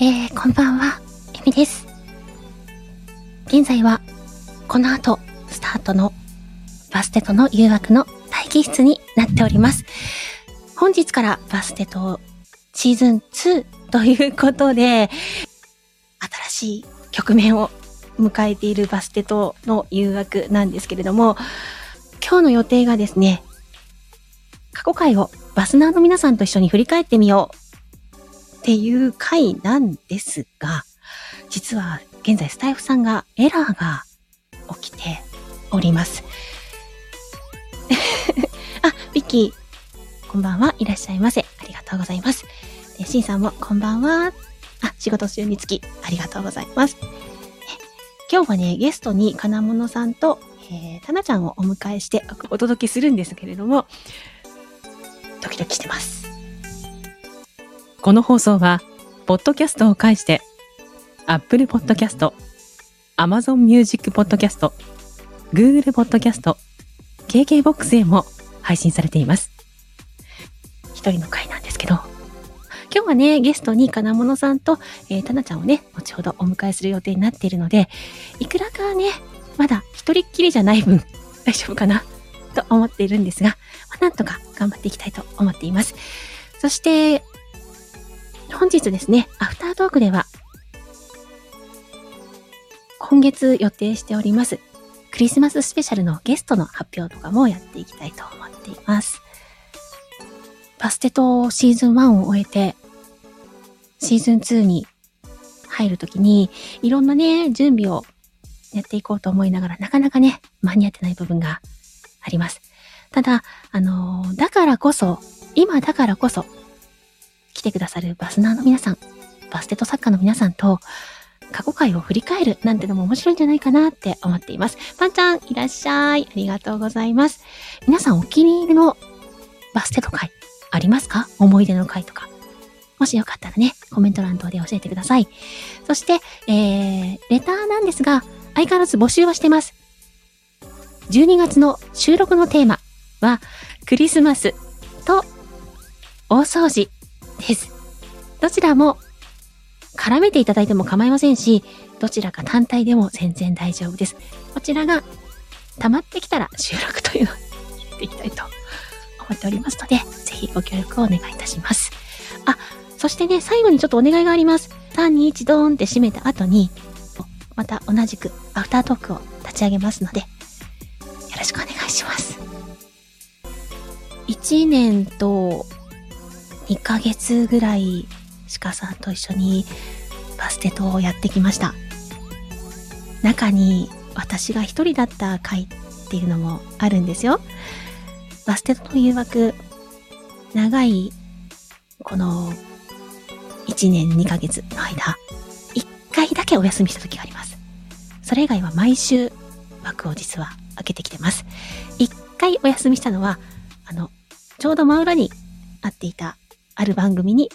えー、こんばんは、エミです。現在は、この後、スタートのバステとの誘惑の待機室になっております。本日からバステとシーズン2ということで、新しい局面を迎えているバステとの誘惑なんですけれども、今日の予定がですね、過去回をバスナーの皆さんと一緒に振り返ってみようっていう回なんですが、実は現在スタイフさんがエラーが起きております。あ、ビッキー、こんばんは。いらっしゃいませ。ありがとうございます。えシンさんもこんばんは。あ、仕事中につき、ありがとうございます。今日はね、ゲストに金物さんと、えー、タナちゃんをお迎えしてお届けするんですけれども、ドキドキしてます。この放送は、ポッドキャストを介して、Apple Podcast、Amazon Music Podcast、Google Podcast、KKBOX へも配信されています。一人の回なんですけど、今日はね、ゲストに金物さんと、えー、タナちゃんをね、後ほどお迎えする予定になっているので、いくらかね、まだ一人っきりじゃない分、大丈夫かなと思っているんですが、まあ、なんとか頑張っていきたいと思っています。そして、本日ですね、アフタートークでは、今月予定しております、クリスマススペシャルのゲストの発表とかもやっていきたいと思っています。バステとシーズン1を終えて、シーズン2に入るときに、いろんなね、準備をやっていこうと思いながら、なかなかね、間に合ってない部分があります。ただ、あの、だからこそ、今だからこそ、来てくださるバスナーの皆さん、バステット作家の皆さんと、過去回を振り返るなんてのも面白いんじゃないかなって思っています。パンちゃん、いらっしゃい。ありがとうございます。皆さんお気に入りのバステット回ありますか？思い出の回とか。もしよかったらね、コメント欄等で教えてください。そして、えー、レターなんですが、相変わらず募集はしてます。12月の収録のテーマは、クリスマスと大掃除です。どちらも絡めていただいても構いませんし、どちらか単体でも全然大丈夫です。こちらが溜まってきたら収録というのを入れていきたいと思っておりますので、ぜひご協力をお願いいたします。あ、そしてね、最後にちょっとお願いがあります。3、2、1ドーンって閉めた後に、また同じくアフタートークを立ち上げますので、よろしくお願いします。1年と2ヶ月ぐらい、鹿さんと一緒にバステトをやってきました。中に私が一人だった回っていうのもあるんですよ。バステトの誘惑、長い、この、1年2ヶ月の間、1回だけお休みした時があります。それ以外は毎週枠を実は開けてきてます。1回お休みしたのは、あの、ちょうど真裏にあっていたある番組に、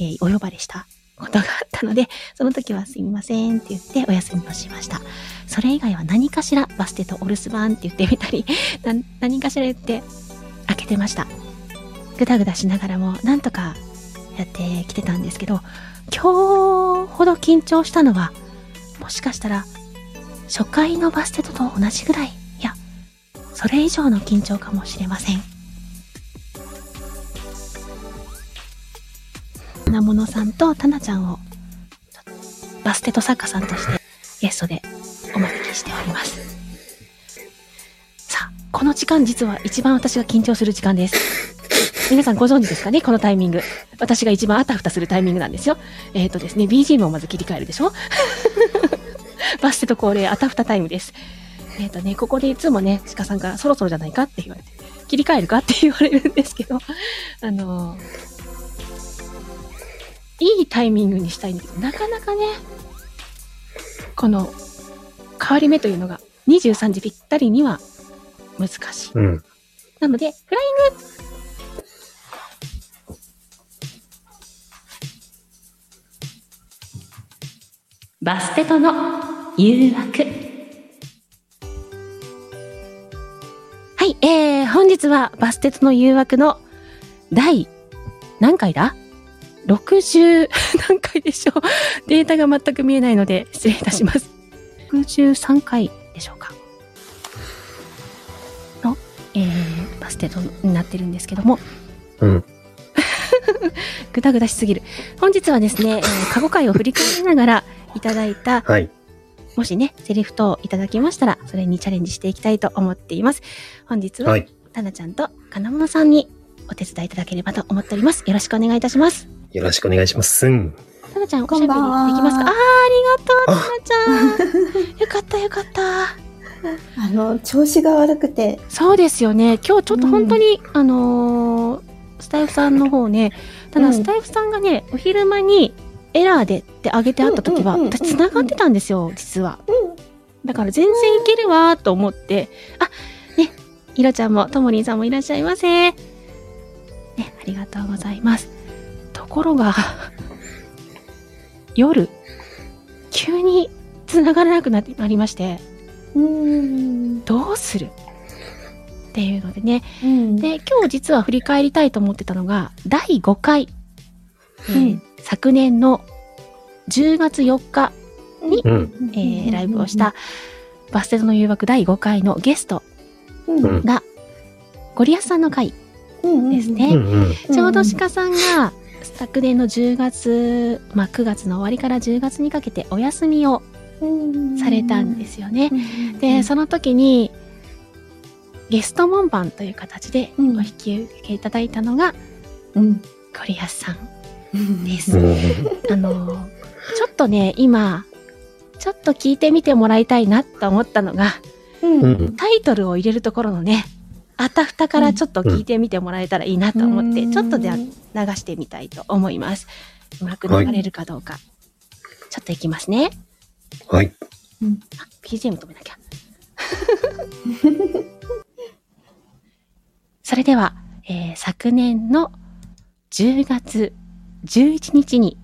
えー、お呼ばれしたことがあったので、その時はすみませんって言ってお休みをしました。それ以外は何かしらバステとお留守番って言ってみたり、何かしら言って開けてました。ぐだぐだしながらもなんとかやってきてたんですけど、今日ほど緊張したのは、もしかしたら初回のバステトと同じぐらい、いや、それ以上の緊張かもしれません。なものさんとタナちゃんをバステト作家さんとしてゲストでお招きしております。さあ、この時間実は一番私が緊張する時間です。皆さんご存知ですかね？このタイミング。私が一番あたふたするタイミングなんですよ。えっ、ー、とですね、BGM をまず切り替えるでしょ？バステと恒例あたふたタイムです。えっ、ー、とね、ここでいつもね、鹿さんからそろそろじゃないかって言われて、切り替えるかって言われるんですけど、あのー、いいタイミングにしたいんだけど、なかなかね、この変わり目というのが23時ぴったりには難しい。うん、なので、フライングバステとの誘惑。はい、えー、本日はバステとの誘惑の第何回だ？60何回でしょう？データが全く見えないので失礼いたします。63回でしょうか？の、えー、バステットになってるんですけども、うん。ぐだぐだしすぎる。本日はですね、えー過去回を振り返りながらいただいた、はい。もしね、セリフ等いただきましたら、それにチャレンジしていきたいと思っています。本日は、はい。タナちゃんと金物さんにお手伝いいただければと思っております。よろしくお願いいたします。よろしくお願いします。うん。タナちゃん、おしゃべりできますか？あー、ありがとう、タナちゃん。よかった、よかった。あの、調子が悪くて、そうですよね。今日ちょっと本当に、あのースタイフさんの方ね、たうんだスタイフさんがね、お昼間にエラーでって上げてあった時は、うんうんうんうん私繋がってたんですよ、実は。うん。だから全然いけるわーと思って、あ、ね、ひろちゃんもともりんさんもいらっしゃいませ。ね、ありがとうございます。ところが、夜、急に繋がらなくなってなりまして、うん。どうする？っていうのでね、うん。で、今日実は振り返りたいと思ってたのが、第5回、えーうん昨年の10月4日、うん。えーライブをした、バステトの誘惑第5回のゲストが、ゴリアスさんの回うんですね。うん。うん。ちょうど鹿さんが、昨年の10月、まあ9月の終わりから10月にかけてお休みをされたんですよね。で、その時に、ゲスト門番という形でおうん引き受けいただいたのが、うん。ゴリアスさんうんです。うん。あの、ちょっとね、今、ちょっと聞いてみてもらいたいなと思ったのが、うん。うん。タイトルを入れるところのね、あたふたからちょっと聞いてみてもらえたらいいなと思って、うんちょっとでは流してみたいと思います。うまく流れるかどうか。ちょっといきますね。はい。あ、BGM 止めなきゃ。それでは、えー昨年の10月11日に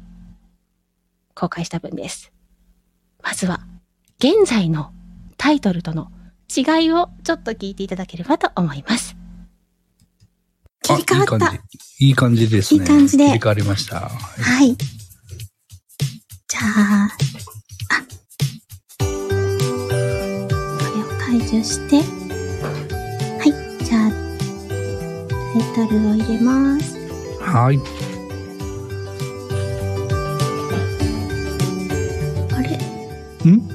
公開した分です。まずは、現在のタイトルとの違いをちょっと聞いていただければと思います。切り替わった。あいい感じいい感じですね。いい感じで切り替わりました。はい。じゃあ、あ、これを解除して、はい。じゃあ、タイトルを入れます。はい。あれ？ん？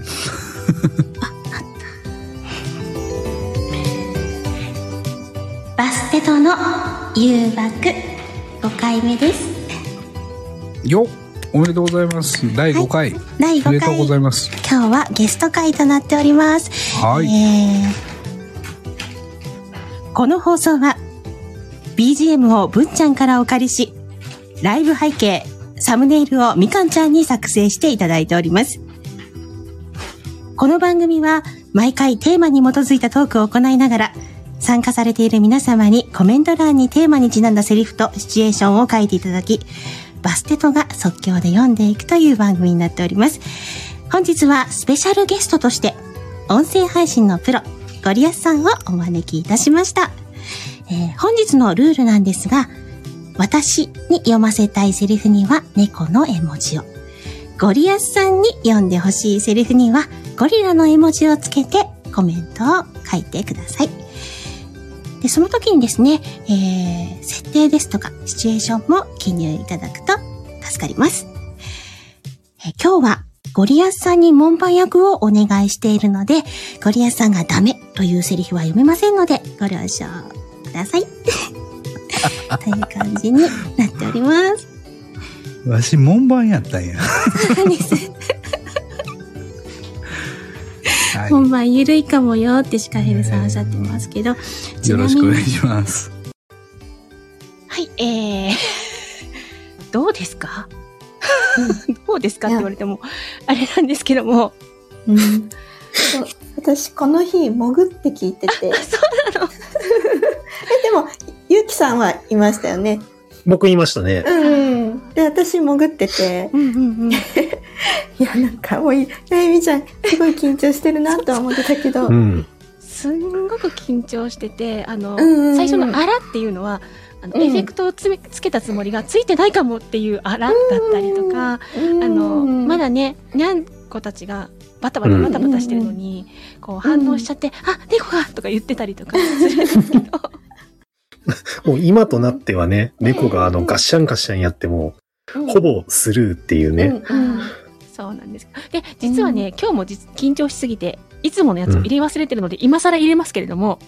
バステトの誘惑5回目です。よっおめでとうございます。第5回。第5おめでとうござ回、います。今日はゲスト会となっております。はい。えーこの放送は BGM をぶっちゃんからお借りし、ライブ背景、サムネイルをみかんちゃんに作成していただいております。この番組は毎回テーマに基づいたトークを行いながら、参加されている皆様にコメント欄にテーマにちなんだセリフとシチュエーションを書いていただき、バステトが即興で読んでいくという番組になっております。本日はスペシャルゲストとして、音声配信のプロ、ゴリアスさんをお招きいたしました。えー本日のルールなんですが、私に読ませたいセリフには猫の絵文字を。ゴリアスさんに読んでほしいセリフにはゴリラの絵文字をつけてコメントを書いてください。で、その時にですね、えー設定ですとかシチュエーションも記入いただくと助かります。えー今日はゴリアスさんに門番役をお願いしているので、ゴリアスさんがダメというセリフは読めませんので、ご了承ください。という感じになっております。わし、門番やったんや。そうですはい。門番ゆるいかもよってシカヘルさんおっしゃってますけど、ちよろしくお願いします。はい、えー、どうですか？どうですかって言われても、あれなんですけども、うん、私この日潜って聞いてて。そうなの。えでもゆうきさんはいましたよね僕言いましたね。うん。で私潜ってて。うんうんうん。いやなんかもういなゆみちゃんすごい緊張してるなとは思ってたけど、うん。すんごく緊張してて、あの、うんうんうん。最初のあらっていうのは、あの、うん。エフェクトをつめつけたつもりがついてないかもっていうあらだったりとか、あの、まだね、にゃんこたちがバタバタバタバタしてるのに、こう反応しちゃって、あ、猫がとか言ってたりとかするんですけど、もう今となってはね、猫があのガッシャンガッシャンやっても、ほぼスルーっていうね。そうなんです。で、実はね、今日も実緊張しすぎて、いつものやつを入れ忘れてるので、今更入れますけれども、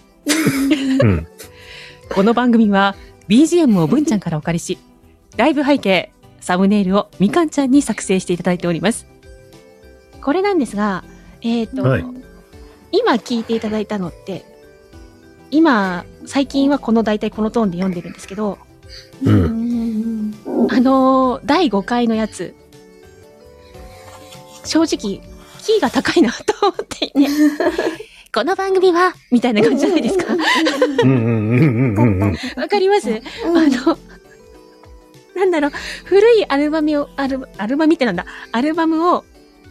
うん。この番組は BGM を文ちゃんからお借りし、ライブ背景、サムネイルをみかんちゃんに作成していただいております。これなんですが、えっ、と、はい。今聞いていただいたのって、今、最近はこの大体このトーンで読んでるんですけど、うん。あのー第5回のやつ、正直、キーが高いなと思っていて、この番組は、みたいな感じじゃないですか。うんうんうんうんうんうん。わかります、あの、なんだろう、古いアルバムを、アルアルバムってなんだ、アルバムを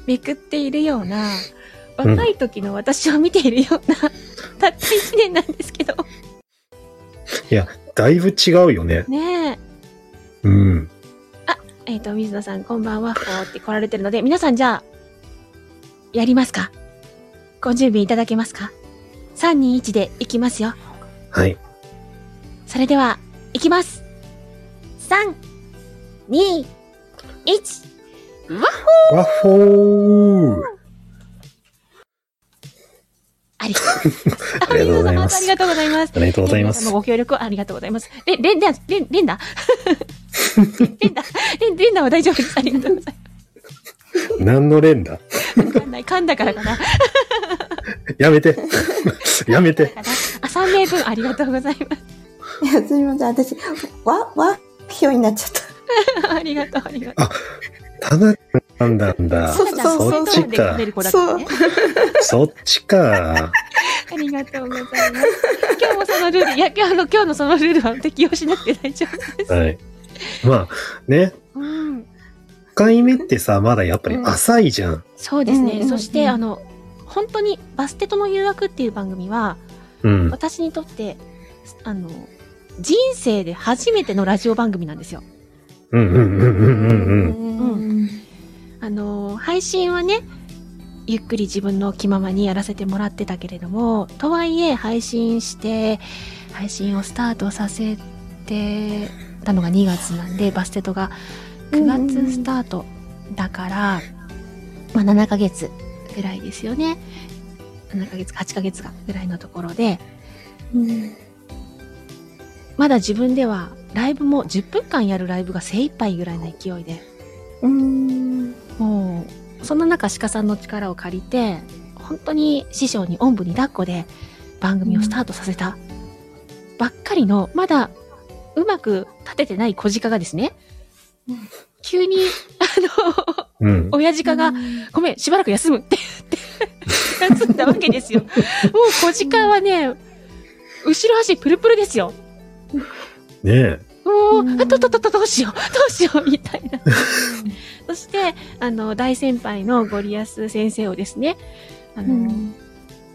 めくっているような、うん若い時の私を見ているような、たった1年なんですけど、だいぶ違うよね。ねえ。うん。えっ、と、水野さん、こんばんは、こうって来られてるので、皆さんじゃあ、やりますか？ご準備いただけますか ?3、2、1でいきますよ。はい。それでは、いきます。3、2、1。ワッホーありがとう。ありがとうございますありがとうございます。ありがとうございます。ご協力ありがとうございます。レ、レンダ、レン、レンダレンダ、レン、レンダは大丈夫です。ありがとうござい何の連だます。わかんない。噛んだからかな。やめて。やめて。あ、3名分ありがとうございまいや、すみません。私、わ、わ、ひょになっちゃった。す。ありがとう、ありがとう。ただなんだんだ。そうそうそうそれともで食べる子だったね。そっちか。ありがとうございます。今日もそのルール、いや、今日の、今日のそのルールは適用しなくて大丈夫です。はい。まあ、ね。うん。1回目ってさ、まだやっぱり浅いじゃん。そうですね。うんうんうんそして、あの、本当にバステとの誘惑っていう番組は、うん。私にとって、あの、人生で初めてのラジオ番組なんですよ。あの、配信はね、ゆっくり自分の気ままにやらせてもらってたけれども、とはいえ配信して、配信をスタートさせてたのが2月なんで、バステトが9月スタートだから、まあ7ヶ月ぐらいですよね。7ヶ月、8ヶ月かぐらいのところで、うんまだ自分ではライブも10分間やるライブが精一杯ぐらいの勢いで、うんもう、そんな中鹿さんの力を借りて、本当に師匠におんぶに抱っこで番組をスタートさせたばっかりの、まだうまく立ててない小鹿がですねうん、急に、あの、うん。親鹿が、ごめん、しばらく休むって言って、休んだわけですよ。もう小鹿はね、後ろ足プルプルですよ。ねえ。もう、うんあととととどうしよう、どうしよう、みたいな。そして、あの、大先輩のゴリアス先生をですね、あの、うん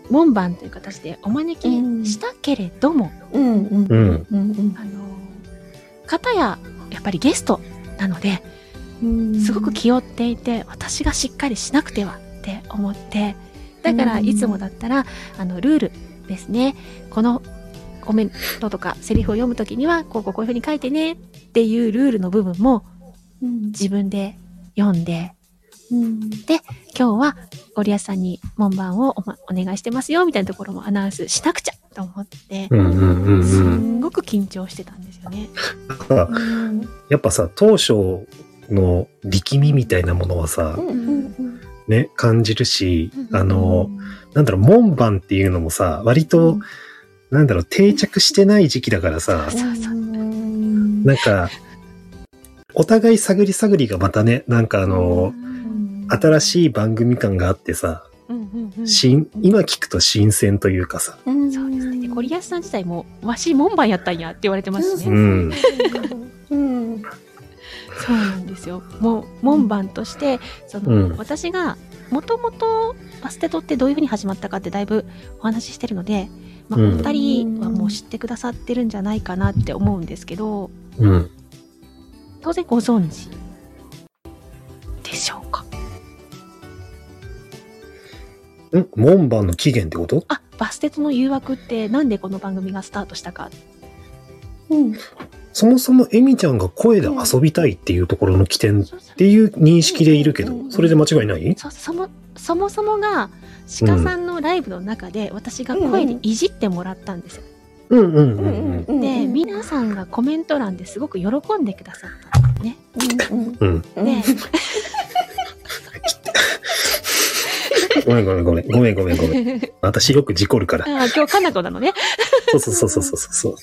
門番という形でお招きしたけれども、うんうんうん。うんあの、方や、やっぱりゲストなので、うんすごく気負っていて、私がしっかりしなくてはって思って、だからうんいつもだったら、あの、ルールですね。このコメントとかセリフを読むときには、こうこうこういうふうに書いてねっていうルールの部分もうん。自分で読んで、うん。今日はゴリアスさんに門番をお,、ま、お願いしてますよみたいなところもアナウンスしなくちゃと思ってう、んうんうんすうん。んごく緊張してたんですよね。やっぱさ、当初の力みみたいなものはさ、うんね、感じるしう、んあの、なんだろう、門番っていうのもさ、割と、なんだろう、定着してない時期だからさ、なんか、お互い探り探りがまたね、なんかあの、新しい番組感があってさ、新、今聞くと新鮮というかさ、うん。そうですね。でゴリアスさん自体も、わし門番やったんやって言われてますしうね。ん。うん。そうなんですよ。もう、門番として、その、うん。私がもともとバステトってどういうふうに始まったかってだいぶお話ししてるので、まあ、うんお二人はもう知ってくださってるんじゃないかなって思うんですけど、うん。当然ご存知でしょうか？ん？門番の起源ってこと？あ、バステトの誘惑ってなんでこの番組がスタートしたか？うん。そもそもエミちゃんが声で遊びたいっていうところの起点っていう認識でいるけど、それで間違いない？そそもそもそもが鹿さんのライブの中で私が声でいじってもらったんですよ。うんうんうんうん。で、皆さんがコメント欄ですごく喜んでくださったんですね。うん。で、ごめんごめんごめん。ごめんごめんごめん。私よく事故るから。あ今日かなこなのね。そうそうそうそうそうそう。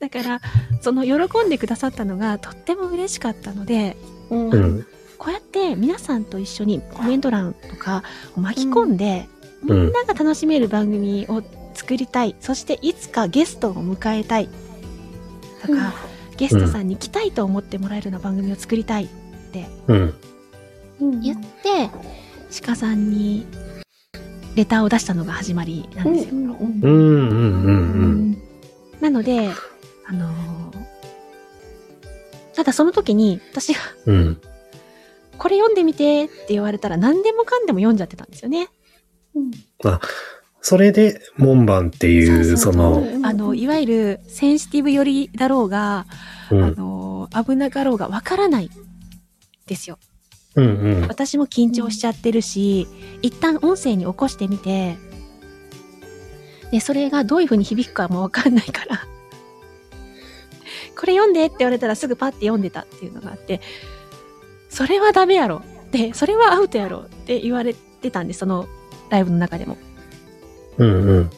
だから、その喜んでくださったのがとっても嬉しかったので、うん。こうやって皆さんと一緒にコメント欄とかを巻き込んで、うんみんなが楽しめる番組を作りたい。そしていつかゲストを迎えたい。とか、ゲストさんに来たいと思ってもらえるような番組を作りたいってうん。言って、鹿さんにレターを出したのが始まりなんですよ。なので、あのーただその時に私がうん。これ読んでみてって言われたら何でもかんでも読んじゃってたんですよね。それで、門番っていう、その、あの、いわゆるセンシティブ寄りだろうが、あうん。のー危なかろうがわからないですよ。うんうん。私も緊張しちゃってるし、一旦音声に起こしてみて、で、それがどういう風に響くかもわかんないから、これ読んでって言われたらすぐパッて読んでたっていうのがあって、それはダメやろ。で、それはアウトやろって言われてたんです、そのライブの中でも。うんうん。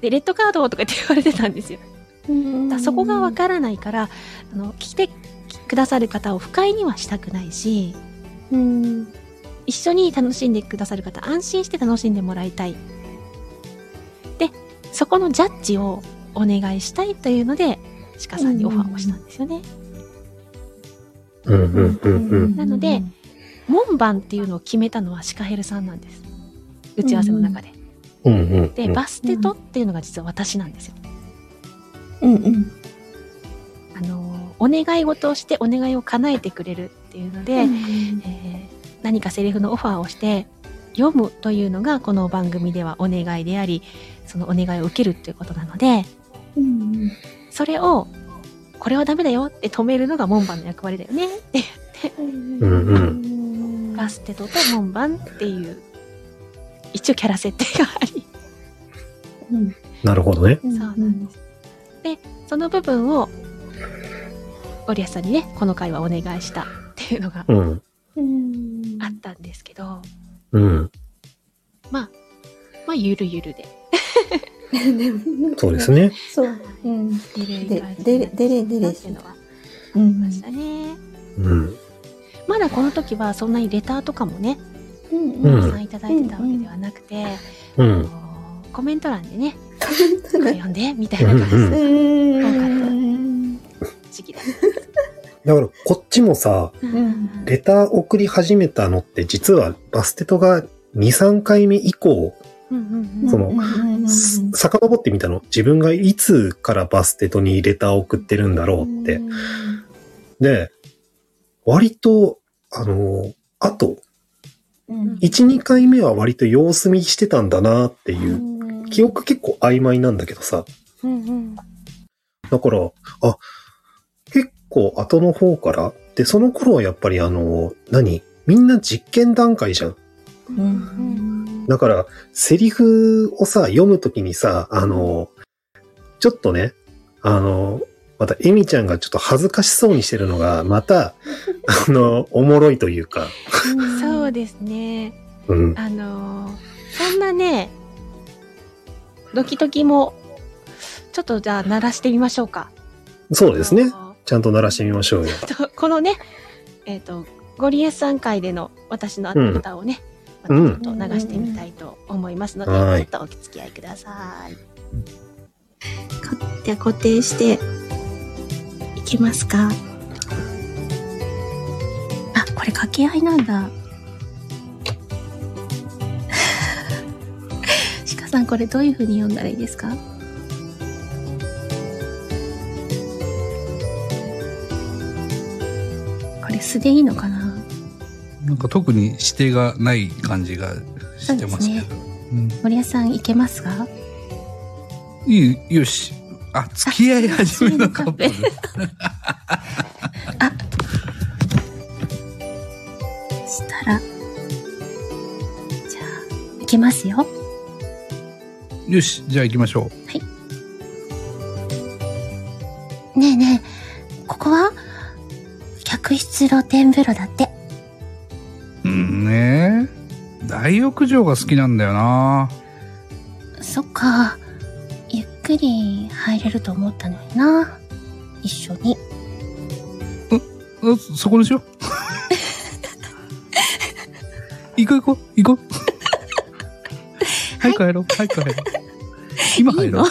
で、レッドカードとかって言われてたんですよ。だそこがわからないから、あの、聞いてくださる方を不快にはしたくないし、一緒に楽しんでくださる方、安心して楽しんでもらいたい。で、そこのジャッジをお願いしたいというので、鹿さんにオファーをしたんですよね。うんうんうんうん。なので、門番っていうのを決めたのはシカヘルさんなんです。打ち合わせの中で。うんうん。で、バステトっていうのが実は私なんですよ。うんうん。あの、お願い事をしてお願いを叶えてくれるっていうので、えー何かセリフのオファーをして読むというのがこの番組ではお願いでありそのお願いを受けるっていうことなのでそれをこれはダメだよって止めるのが門番の役割だよねってうんうん。バステトと門番っていう一応キャラ設定がありなるほどね。そうなんですでその部分をゴリアスさんにねこの回はお願いしたっていうのがうん。あったんですけどうん。まあまあゆるゆるでそうですね。そう。うん。ででれでれでれっていうのはあうんりましたね。うん。まだこの時はそんなにレターとかもね、うんうんたくさんいただいてたわけではなくて、あうん。のコメント欄でね、これ読んで、みたいな感じうんでうん時期だ。だから、こっちもさ、うんレター送り始めたのって、実はバステトが2、3回目以降、そのす遡ってみたの。自分がいつからバステトにレターを送ってるんだろうって。で、割と、あの、あと、うん1、2回目は割と様子見してたんだなっていう、記憶結構曖昧なんだけどさ。だから、あ、結構後の方から、で、その頃はやっぱりあの、何？みんな実験段階じゃん。うんだから、セリフをさ、読むときにさ、あの、ちょっとね、あの、また、エミちゃんがちょっと恥ずかしそうにしてるのが、また、あの、おもろいというか、そうですね。うん。あのーそんなね、ドキドキも、ちょっとじゃあ鳴らしてみましょうか。そうですね。あのちゃんと鳴らしてみましょうよ。とこのね、えっ、と、ゴリエさん会での私の歌をね、うんまたちょっと流してみたいと思いますので、うん、ちょっとお付き合いください。では固定していきますか？あ、これ掛け合いなんだ。鹿さん、これどういうふうに読んだらいいですか？これ素でいいのかな？なんか特に指定がない感じがしてますけど。うん森谷さんいけますか？いい、よし。あ、付き合い始めのカップル。あしたら、じゃあ、いけますよ。よし、じゃあ行きましょねえねえ、ここは？客室露天風呂だって。大浴場が好きなんだよな。そっか。ゆっくり入れると思ったのにな。一緒に。あそこでしょ行こう行こう、行こう。早く入ろう、早く入ろう。今入ろう。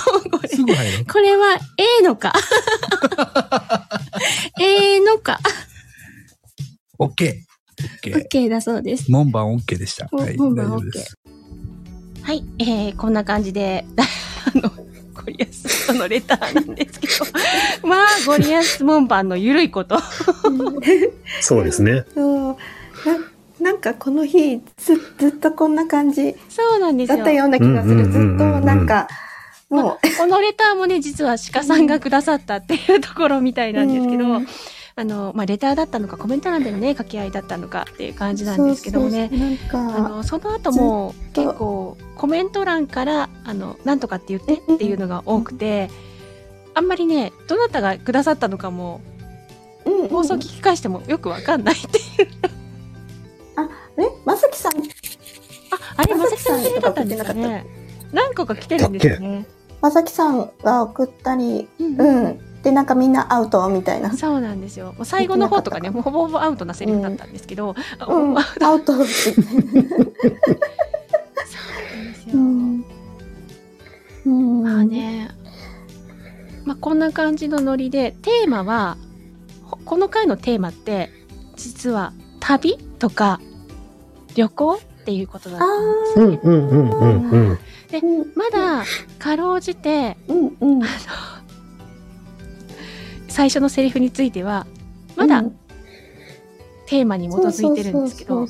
すぐ入ろう。これは、ええのか？ええのか？オッケー。オッケー。OK だそうです。門番オッケーでした。おはい、大門番丈夫です。はい、えー、こんな感じで、あの、ゴリアスとのレターなんですけど、まあ、ゴリアス門番のゆるいこと。そうですね。そうななんかこの日ずずっとこんな感じそうなんですよ。だったような気がする。ずっとなんか、もう、このレターもね、実は鹿さんがくださったっていうところみたいなんですけど、うんあの、まあ、レターだったのか、コメント欄でのね、掛け合いだったのかっていう感じなんですけどもね。そうそうなんか、あの、その後も結構コメント欄から、あの、なんとかって言ってっていうのが多くて、あんまりね、どなたがくださったのかも、放送聞き返してもよくわかんないっていう。ね、まさきさん、あ、あれ、まさきまさんさんのだったんですかね。何個か来てるんですよね。まさきさんが送ったり、うんうん。で、なんかみんなアウトみたいな。そうなんですよ。もう最後の方とかね、もうほぼほぼアウトなセリフだったんですけど、あうん、あアウトって。そうなんですよ。うん。うん。まあね、まあこんな感じのノリで、テーマは、ほこの回のテーマって、実は旅とか旅行っていうことだったんですうんうんうんうんうん。うんまだ、かろうじて、うんうん。最初のセリフについては、まだうんテーマに基づいてるんですけど、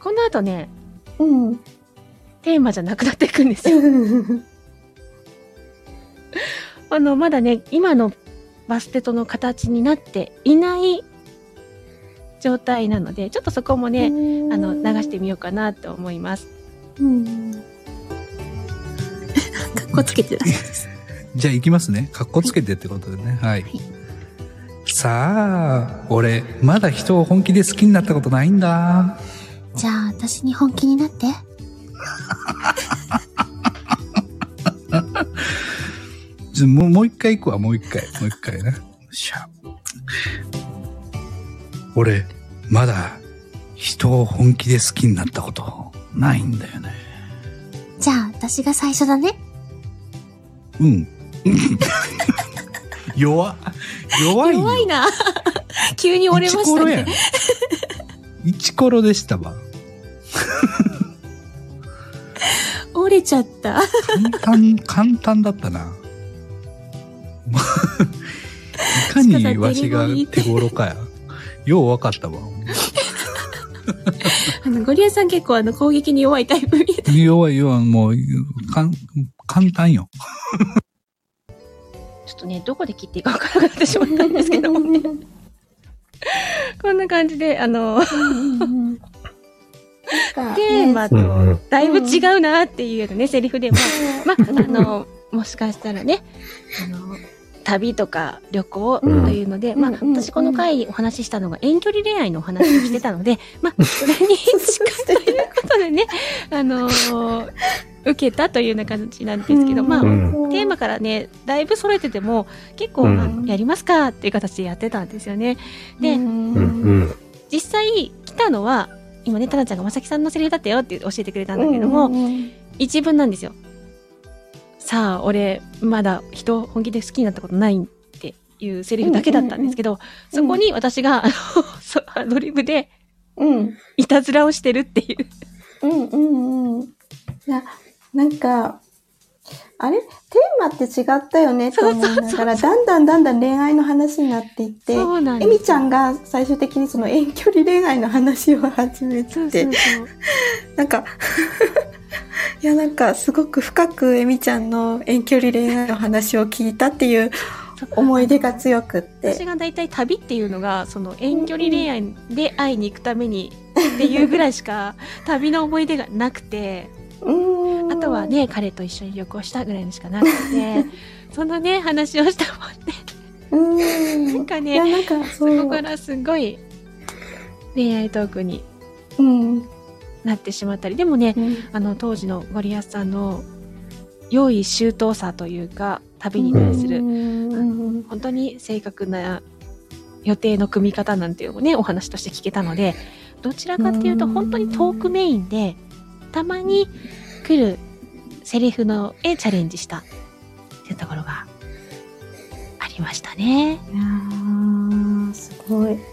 この後ね、そうん。テーマじゃなくなっていくんですよ。あの、まだね、今のバステトの形になっていない状態なので、ちょっとそこもね、あの、流してみようかなと思います。うん。かっこつけてた。じゃあ行きますね。かっこつけてってことでね。はい。さあ、俺、まだ人を本気で好きになったことないんだ。じゃあ、私に本気になって。じゃあもう、もう一回行くわ、もう一回。もう一回ね。しゃ。俺、まだ、人を本気で好きになったこと、ないんだよね。じゃあ、私が最初だね。うん。弱っ弱いよ。弱いな。急に折れましたね。イチコロでしたわ。折れちゃった。簡単、簡単だったな。いかにわしが手頃かや。ようわかったわ。あの、ゴリアさん結構あの、攻撃に弱いタイプみたい。弱い弱い、もう、かん簡単よ。ちょっとね、どこで切っていいかわからなくなってしまったんですけどもね。こんな感じで、あの、テーマとだいぶ違うなっていうね、セリフでも、まあ、あの、もしかしたらね、あの、旅とか旅行というので、まあ、うんうん。私この回お話ししたのが遠距離恋愛のお話をしてたので、まあ、それに近いことでね、あの受けたというような感じなんですけど、まあ、うんテーマからね、だいぶ揃えてても、結構、うんあのやりますかっていう形でやってたんですよね。で。実際来たのは、今ね、タナちゃんがまさきさんのセリフだったよって教えてくれたんだけども、一文なんですよ。さあ、俺、まだ人を本気で好きになったことないっていうセリフだけだったんですけど、そこに私が、あの、そアドリブでうん。いたずらをしてるっていう。うんうんうん。いや、なんか、あれ？テーマって違ったよねと思いながら、だんだんだんだん恋愛の話になっていって、そうなんですエミちゃんが最終的にその遠距離恋愛の話を始めて、そうそうそう。なんか、いやなんかすごく深くエミちゃんの遠距離恋愛の話を聞いたっていう思い出が強くって。私が大体旅っていうのがその遠距離恋愛で会いに行くためにっていうぐらいしか旅の思い出がなくてあとはね彼と一緒に旅行したぐらいのしかなくてそのね話をしたもんね。なんかねなんか、そ。こからすごい恋愛トークにうん。なってしまったりでもねうんあの当時のゴリアスさんの良い周到さというか旅に対するうん本当に正確な予定の組み方なんていうのもねお話として聞けたのでどちらかっていうとうん本当にトークメインでたまに来るセリフのへチャレンジしたっていうところがありましたね。いやーすごい。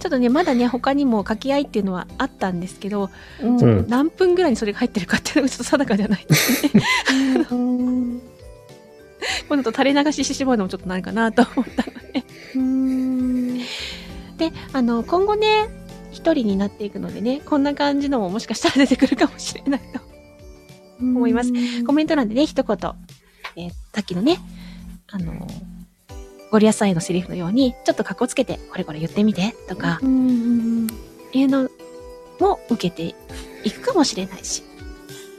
ちょっとねまだね他にも掛け合いっていうのはあったんですけどうんうん何分ぐらいにそれが入ってるかっていうのがちょっと定かじゃないうんこのと垂れ流ししてしまうのもちょっとないかなと思ったので。うん。であの今後ね一人になっていくのでねこんな感じのももしかしたら出てくるかもしれないと思います。コメント欄でね一言、えーさっきのねあのゴリアスさんへのセリフのようにちょっと格好つけてこれこれ言ってみてとかうんいうのも受けていくかもしれないし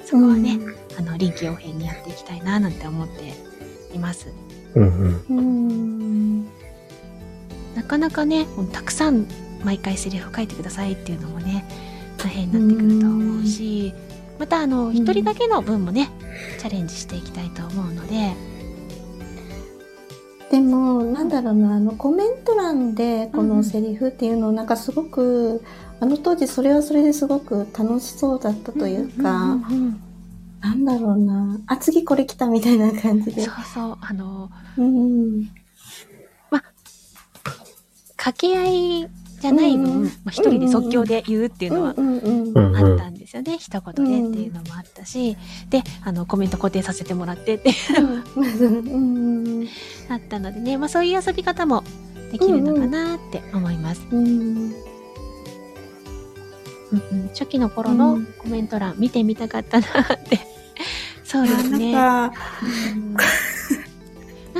そこはね、あの臨機応変にやっていきたいななんて思っています。うんうん。うん。なかなかねもうたくさん毎回セリフ書いてくださいっていうのもね大変になってくると思うしまたあの一人だけの分もねチャレンジしていきたいと思うので。でも、なんだろうな、あの、コメント欄でこのセリフっていうのをなんかすごく、あの当時それはそれですごく楽しそうだったというか、んんうんなんだろうな、あ、次これ来たみたいな感じでそう。そうあのうん。掛け合いじゃない分、うんまあ、一人で即興で言うっていうのはあったんですよね、一言でっていうのもあったし、であのコメント固定させてもらってってうん。あったのでね、まあ、そういう遊び方もできるのかなって思います、うん。うんうん初期の頃のうんコメント欄見てみたかったなってそうですね。なんか、うん。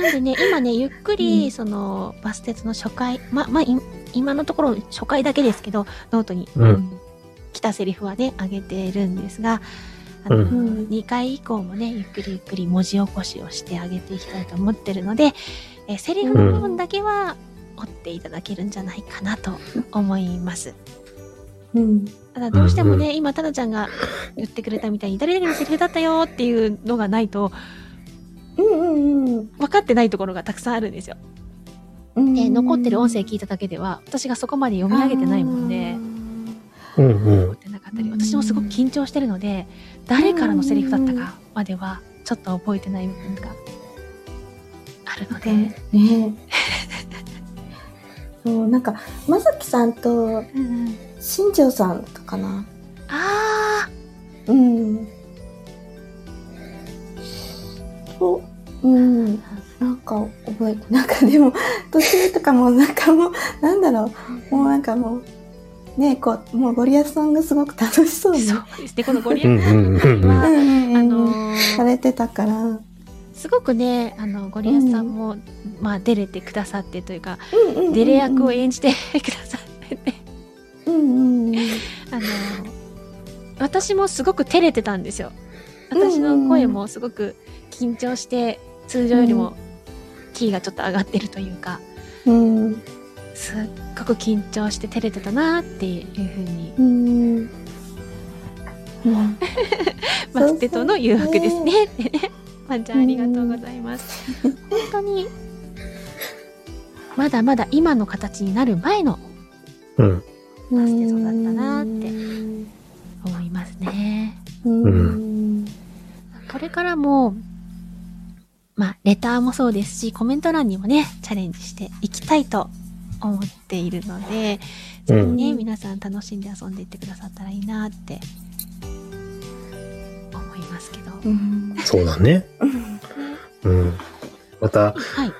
なんでね今ねゆっくりそのバステトの初回ままあい今のところ初回だけですけどノートに、うん。来たセリフはね上げてるんですがあの、うん。うん2回以降もねゆっくりゆっくり文字起こしをしてあげていきたいと思ってるので、えーセリフの部分だけは追っていただけるんじゃないかなと思います。うん。ただどうしてもね、うん今タナちゃんが言ってくれたみたいに誰々のセリフだったよっていうのがないとうんうんうん。分かってないところがたくさんあるんですよ。うん。で残ってる音声聞いただけでは私がそこまで読み上げてないもんでうんうん残ってなかったり私もすごく緊張してるので誰からのセリフだったかまではちょっと覚えてない部分があるので、ねそう、なんか、まさきさんと、うんうん新庄さんとかな。あうん。そう、うん。なんか覚えて、なんかでも、途中とかもなんかもう、なんだろう、もうなんかもう、ねこう、もうゴリアスさんがすごく楽しそうあに。そうですねこのゴリアうんうんうんうんは、うんうんあうんのーされてたから。すごくねあのゴリアスさんも、まあ出れてくださってというか、うんうんうんデレ役を演じてくださっててうんうんうん。あの私もすごく照れてたんですよ私の声もすごく緊張して通常よりもキーがちょっと上がってるというか、うん。すっごく緊張して照れてたなっていうふうにうん。うん。マステとの誘惑ですねってねワンちゃんありがとうございます本当にまだまだ今の形になる前のうんマステそうだったなって思いますねうん。これからもまあレターもそうですしコメント欄にもねチャレンジしていきたいと思っているので、うんぜひね、皆さん楽しんで遊んでいってくださったらいいなって思いますけど。うんそうだ ね。うん。また、はい。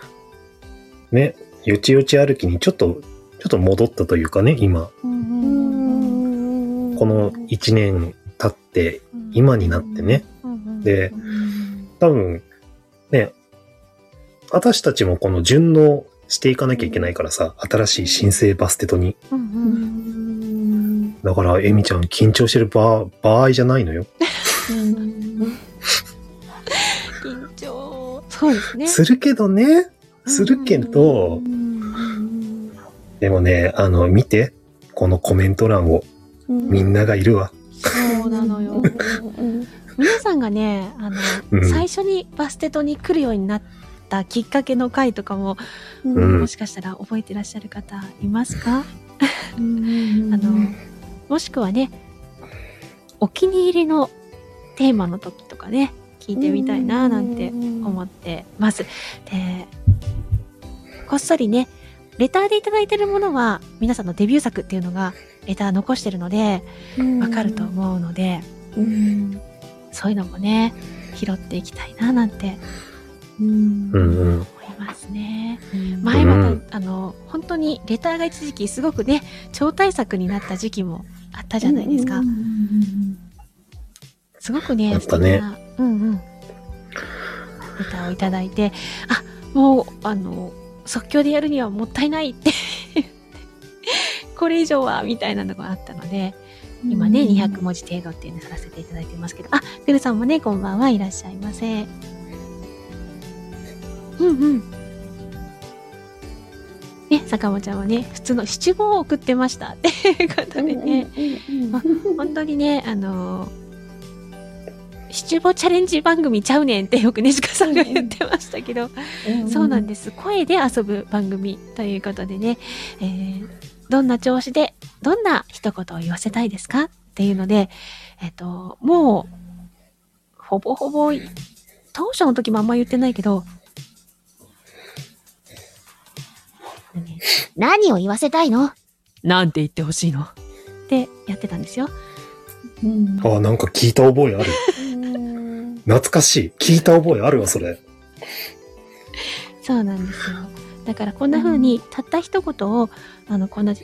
ね、よちよち歩きにちょっと、ちょっと戻ったというかね、今、この1年経って、今になってね。で、多分、ね、私たちもこの順応していかなきゃいけないからさ、新しい新生バステトに。だから、エミちゃん緊張してる場場合じゃないのよ。緊張。そうですね。するけどね、するけど、でもね、あの、見て、このコメント欄を、みんながいるわ。そうなのよ。皆さんがね、あの、うん。最初にバステトに来るようになったきっかけの回とかも、うん。もしかしたら覚えてらっしゃる方いますか？あの、もしくはね、お気に入りのテーマの時とかね、聞いてみたいななんて思ってます。で、こっそりね、レターでいただいてるものは皆さんのデビュー作っていうのがレター残してるので、わかると思うので、そういうのもね、拾っていきたいななんてうんうん。思いますね。前また、あの、本当にレターが一時期すごくね、超大作になった時期もあったじゃないですか。すごくね、ね素敵な、うんうん。レターをいただいて、あ、もう、あの、即興でやるにはもったいないって。これ以上は、みたいなのがあったので、今ね、200文字程度っていうのさせていただいてますけど、あ、グルさんもね、こんばんはいらっしゃいませ。うんうん。ね、坂本ちゃんはね、普通の七五を送ってました。っていうことでね、本当にね、あのー七五チャレンジ番組ちゃうねんってよくねじかさんが言ってましたけど、そうなんです。声で遊ぶ番組ということでね、えーどんな調子で、どんな一言を言わせたいですかっていうので、えっ、と、もう、ほぼほぼ、当初の時もあんま言ってないけど、ね何を言わせたいの？っなんて言ってほしいの。てやってたんですよ。あ、なんか聞いた覚えある。懐かしい。聞いた覚えあるわ、それ。そうなんですよ。だからこんな風に、たった一言を、あの、こんな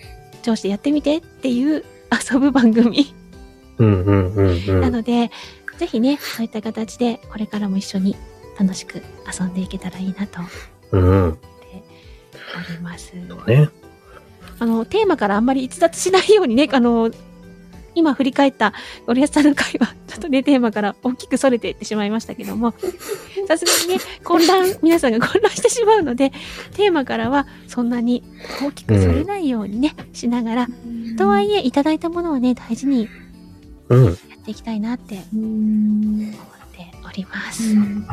調子でやってみてっていう遊ぶ番組。うんうんうんう。なんので、ぜひね、そういった形で、これからも一緒に楽しく遊んでいけたらいいなと思うんうん。っております。ね。あの、テーマからあんまり逸脱しないようにね、あの、今振り返ったゴリアスさんの回は、ちょっとね、テーマから大きく逸れていってしまいましたけども、さすがにね、混乱、皆さんが混乱してしまうので、テーマからはそんなに大きく逸れないようにね、うん、しながら、とはいえ、いただいたものはね、大事にやっていきたいなって思っております。うん。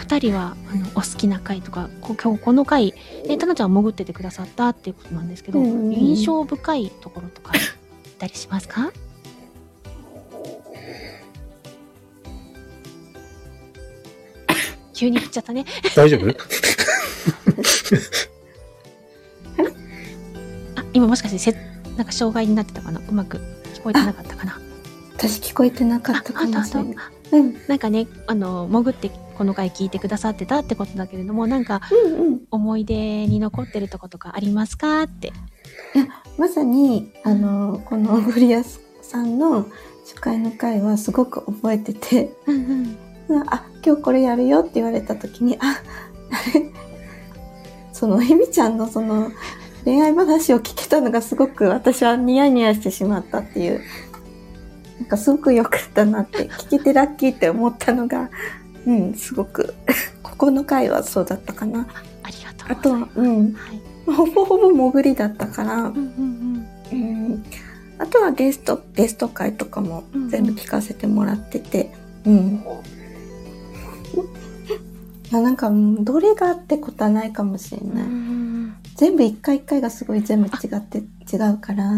2人はあのお好きな回とかこ今日この回ねタナちゃんは潜っててくださったっていうことなんですけど、うん、印象深いところとかたりしますか？急に言っちゃったね。大丈夫？あ今もしかしてせなんか障害になってたかな？うまく聞こえてなかったかな？私聞こえてなかったかもしれない。うん。なんかねあの潜ってこの回聞いてくださってたってことだけれどもなんか。思い出に残ってるとことかありますか？って。まさに、あの、このゴリアスさんの初回の回はすごく覚えてて、うんうん。あ、今日これやるよって言われた時に、あ、あれ、その、エミちゃんのその、恋愛話を聞けたのがすごく私はニヤニヤしてしまったっていう、なんかすごく良かったなって、聞けてラッキーって思ったのが、うん、すごく、ここの回はそうだったかな。ありがとあとうございます。は、うん、はい。ほぼほぼ潜りだったから、うんうんうん、あとはゲスト、ゲスト会とかもうんうん全部聞かせてもらってて、うん。いやなんか、うんどれがってことはないかもしれうん。ない。うん全部一回一回がすごい全部違って、違うから。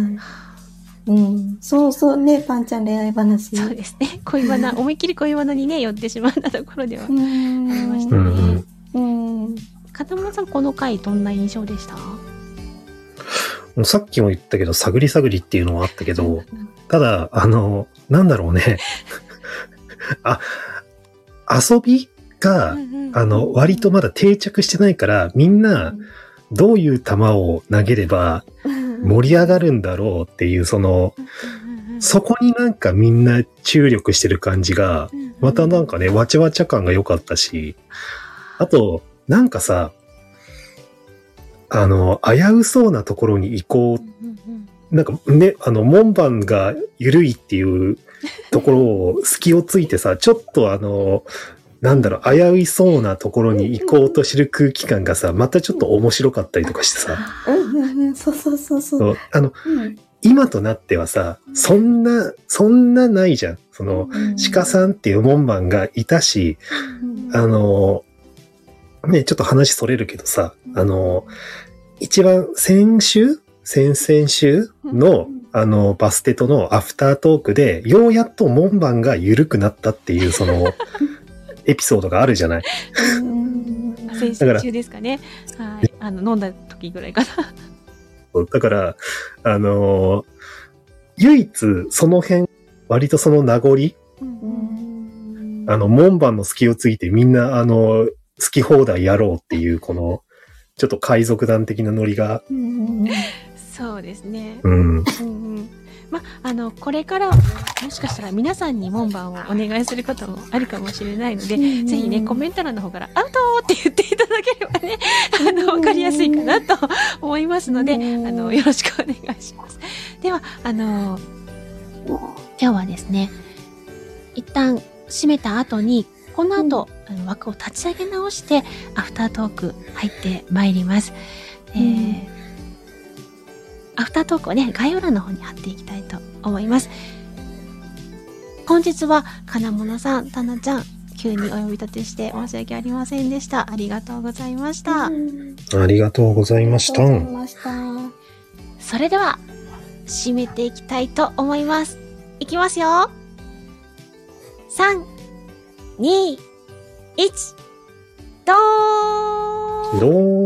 うん。そうそうね、パンちゃん恋愛話。そうですね。恋バナ、思いっきり恋バナにね、寄ってしまったところではあうん。りましたうんね。うん。うん。金村さん、この回どんな印象でした？もうさっきも言ったけど、探り探りっていうのはあったけど、ただ、あの、なんだろうね。あ、遊びが、あの、割とまだ定着してないから、みんな、どういう球を投げれば盛り上がるんだろうっていう、その、そこになんかみんな注力してる感じが、またなんかね、わちゃわちゃ感が良かったし、あと、なんかさ、あの、危うそうなところに行こう。なんかね、あの、門番が緩いっていうところを隙をついてさ、ちょっとあの、なんだろう、危ういそうなところに行こうとしてる空気感がさ、またちょっと面白かったりとかしてさ、うんうんうん、そうそうそうそう。そうあの、うん今となってはさ、そんな、そんなないじゃん。その、鹿さんっていう門番がいたし、あの、ね、ちょっと話それるけどさ、あの、一番先週先々週の、あの、バステとのアフタートークで、ようやっと門番が緩くなったっていう、その、エピソードがあるじゃない。うん先週中ですかね。はい。あの、飲んだ時ぐらいかな。だから、あの、唯一その辺、割とその名残、うんあの、門番の隙をついてみんな、あの、好き放題やろうっていう、この、ちょっと海賊団的なノリが、うんそうですね。うん。ま、あの、これから、もしかしたら皆さんに門番をお願いすることもあるかもしれないので、うんぜひね、コメント欄の方から、アウトって言っていただければね、あの、わかりやすいかなと思いますので、あうんの、よろしくお願いします。では、あの、今日はですね、一旦閉めた後に、この後、あの枠を立ち上げ直して、アフタートーク入ってまいります。えーアフタートークをね、概要欄の方に貼っていきたいと思います。本日は、金物さん、たなちゃん、急にお呼び立てして申し訳ありませんでした。ありがとうございました。ありがとうございましたあ。りがとうございました。それでは、締めていきたいと思います。いきますよ。3、2、1、どーんどう